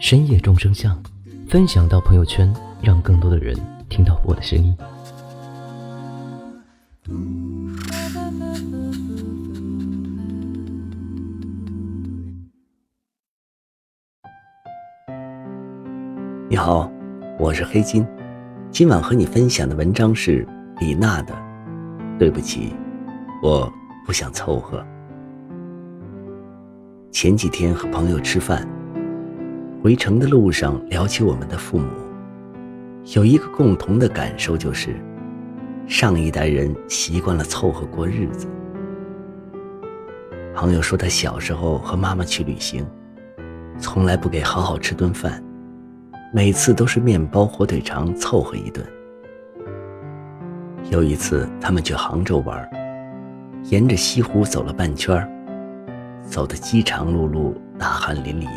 深夜众生相”，分享到朋友圈，让更多的人听到我的声音。你好，我是黑金，今晚和你分享的文章是李娜的。对不起，我不想凑合。前几天和朋友吃饭，回城的路上聊起我们的父母，有一个共同的感受就是，上一代人习惯了凑合过日子。朋友说他小时候和妈妈去旅行，从来不给好好吃顿饭，每次都是面包火腿肠凑合一顿。有一次他们去杭州玩，沿着西湖走了半圈。走得饥肠辘辘、大汗淋漓，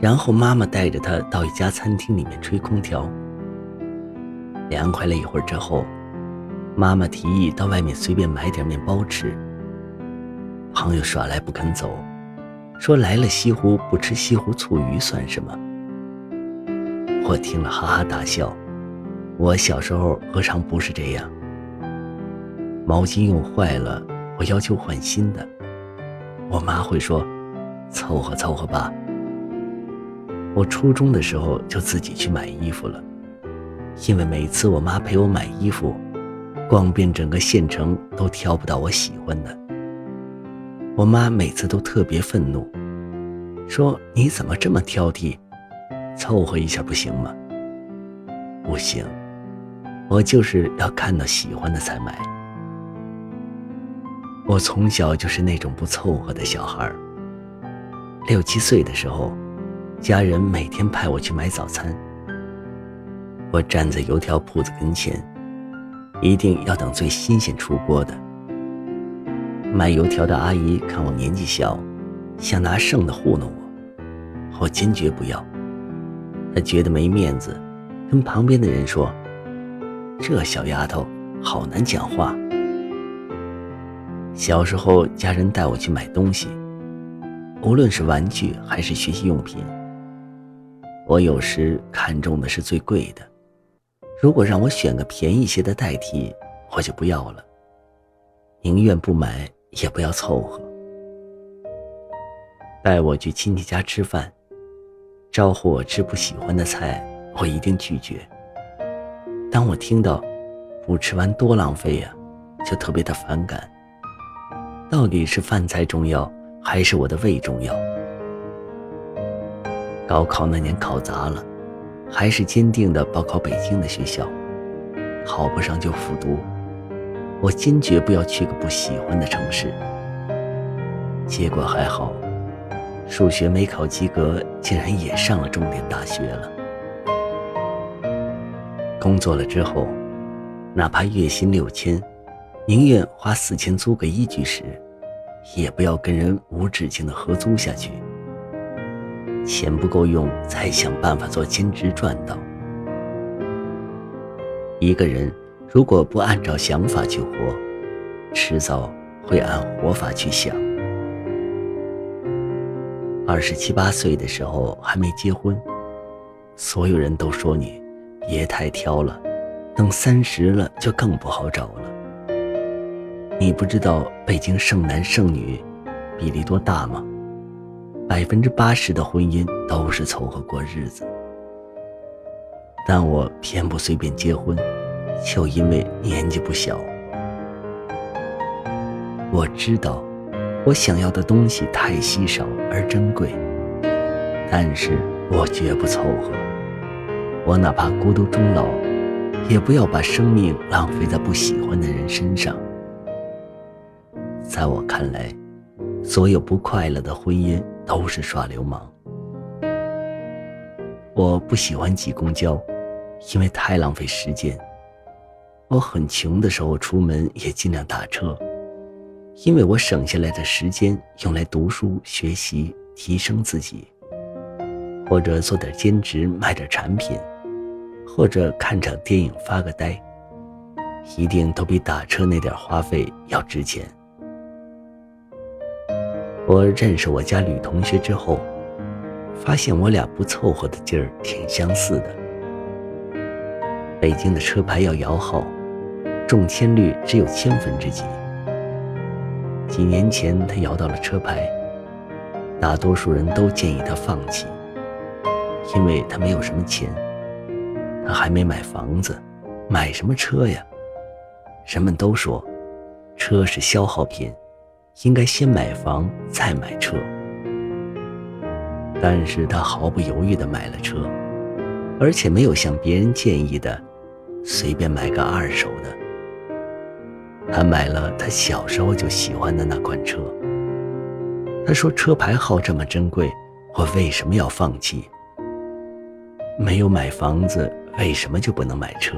然后妈妈带着他到一家餐厅里面吹空调。凉快了一会儿之后，妈妈提议到外面随便买点面包吃。朋友耍赖不肯走，说来了西湖不吃西湖醋鱼算什么？我听了哈哈大笑。我小时候何尝不是这样？毛巾用坏了，我要求换新的。我妈会说：“凑合凑合吧。”我初中的时候就自己去买衣服了，因为每次我妈陪我买衣服，逛遍整个县城都挑不到我喜欢的。我妈每次都特别愤怒，说：“你怎么这么挑剔？凑合一下不行吗？”不行，我就是要看到喜欢的才买。我从小就是那种不凑合的小孩六七岁的时候，家人每天派我去买早餐。我站在油条铺子跟前，一定要等最新鲜出锅的。卖油条的阿姨看我年纪小，想拿剩的糊弄我，我坚决不要。她觉得没面子，跟旁边的人说：“这小丫头好难讲话。”小时候，家人带我去买东西，无论是玩具还是学习用品，我有时看中的是最贵的。如果让我选个便宜些的代替，我就不要了。宁愿不买，也不要凑合。带我去亲戚家吃饭，招呼我吃不喜欢的菜，我一定拒绝。当我听到“不吃完多浪费呀”，就特别的反感。到底是饭菜重要，还是我的胃重要？高考那年考砸了，还是坚定的报考北京的学校，考不上就复读。我坚决不要去个不喜欢的城市。结果还好，数学没考及格，竟然也上了重点大学了。工作了之后，哪怕月薪六千。宁愿花四千租个一居室，也不要跟人无止境的合租下去。钱不够用，再想办法做兼职赚到。一个人如果不按照想法去活，迟早会按活法去想。二十七八岁的时候还没结婚，所有人都说你别太挑了，等三十了就更不好找了。你不知道北京剩男剩女比例多大吗？百分之八十的婚姻都是凑合过日子。但我偏不随便结婚，就因为年纪不小。我知道，我想要的东西太稀少而珍贵，但是我绝不凑合。我哪怕孤独终老，也不要把生命浪费在不喜欢的人身上。在我看来，所有不快乐的婚姻都是耍流氓。我不喜欢挤公交，因为太浪费时间。我很穷的时候出门也尽量打车，因为我省下来的时间用来读书学习，提升自己，或者做点兼职卖点产品，或者看场电影发个呆，一定都比打车那点花费要值钱。我认识我家女同学之后，发现我俩不凑合的劲儿挺相似的。北京的车牌要摇号。中签率只有千分之几。几年前他摇到了车牌，大多数人都建议他放弃，因为他没有什么钱，他还没买房子，买什么车呀？人们都说，车是消耗品，应该先买房再买车。但是他毫不犹豫地买了车，而且没有像别人建议的，随便买个二手的。他买了他小时候就喜欢的那款车。他说：“车牌号这么珍贵，我为什么要放弃？没有买房子，为什么就不能买车？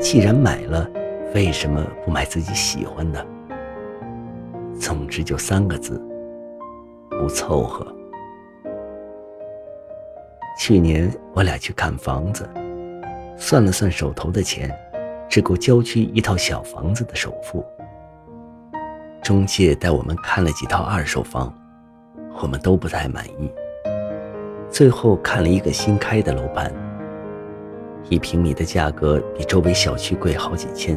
既然买了，为什么不买自己喜欢的？总之就三个字：不凑合。”去年我俩去看房子，算了算手头的钱。只够郊区一套小房子的首付。中介带我们看了几套二手房，我们都不太满意。最后看了一个新开的楼盘，一平米的价格比周围小区贵好几千。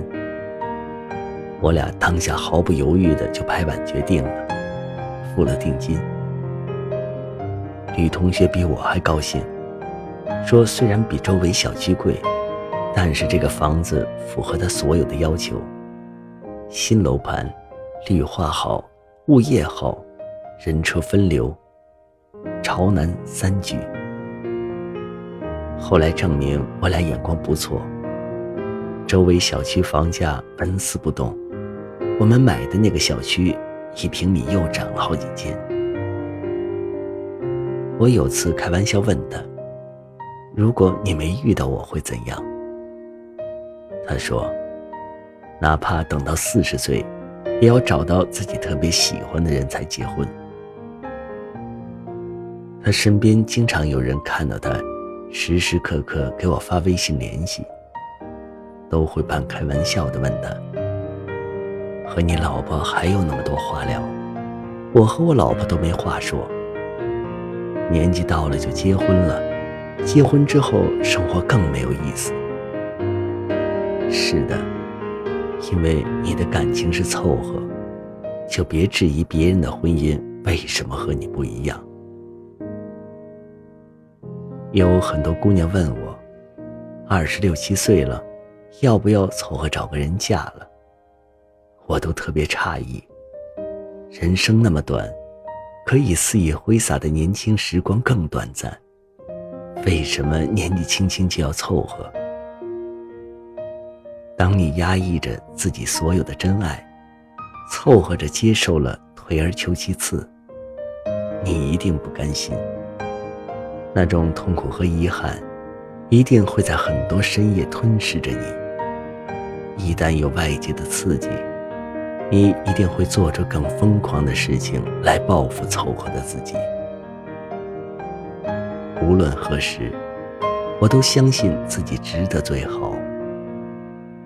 我俩当下毫不犹豫的就拍板决定了，付了定金。女同学比我还高兴，说虽然比周围小区贵。但是这个房子符合她所有的要求，新楼盘，绿化好，物业好，人车分流，朝南三居。后来证明我俩眼光不错，周围小区房价纹丝不动，我们买的那个小区一平米又涨了好几千。我有次开玩笑问他：“如果你没遇到我会怎样？”他说：“哪怕等到四十岁，也要找到自己特别喜欢的人才结婚。”他身边经常有人看到他，时时刻刻给我发微信联系，都会半开玩笑的问他：“和你老婆还有那么多话聊？我和我老婆都没话说。年纪到了就结婚了，结婚之后生活更没有意思。”是的，因为你的感情是凑合，就别质疑别人的婚姻为什么和你不一样。有很多姑娘问我，二十六七岁了，要不要凑合找个人嫁了？我都特别诧异，人生那么短，可以肆意挥洒的年轻时光更短暂，为什么年纪轻轻就要凑合？当你压抑着自己所有的真爱，凑合着接受了退而求其次，你一定不甘心。那种痛苦和遗憾，一定会在很多深夜吞噬着你。一旦有外界的刺激，你一定会做出更疯狂的事情来报复凑合的自己。无论何时，我都相信自己值得最好。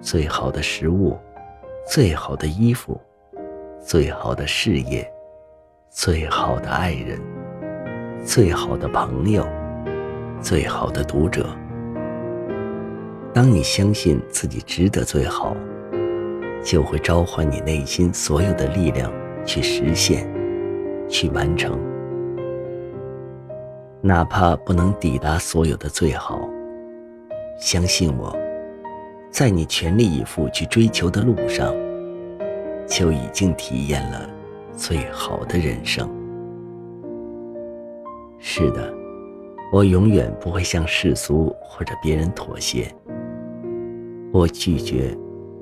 最好的食物，最好的衣服，最好的事业，最好的爱人，最好的朋友，最好的读者。当你相信自己值得最好，就会召唤你内心所有的力量去实现，去完成。哪怕不能抵达所有的最好，相信我。在你全力以赴去追求的路上，就已经体验了最好的人生。是的，我永远不会向世俗或者别人妥协。我拒绝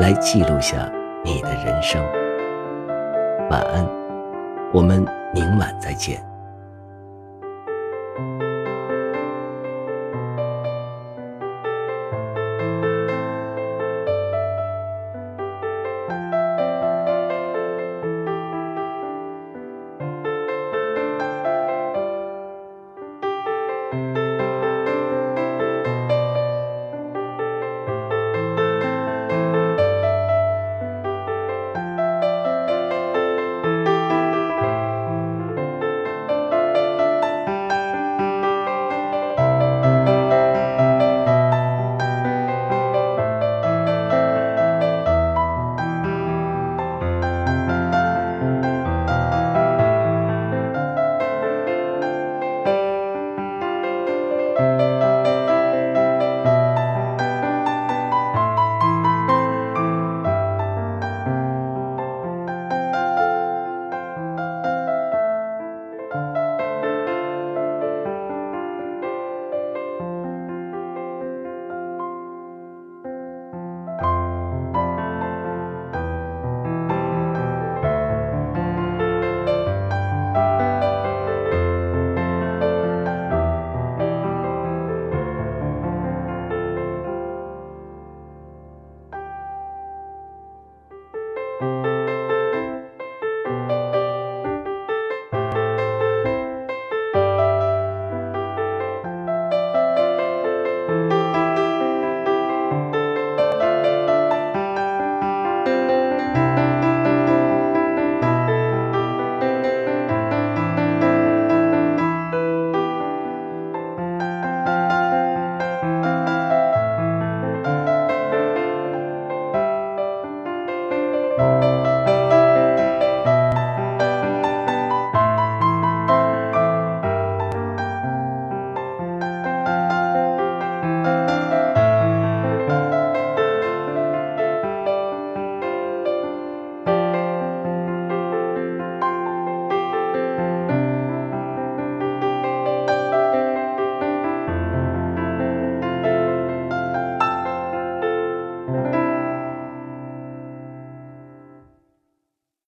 来记录下你的人生。晚安，我们明晚再见。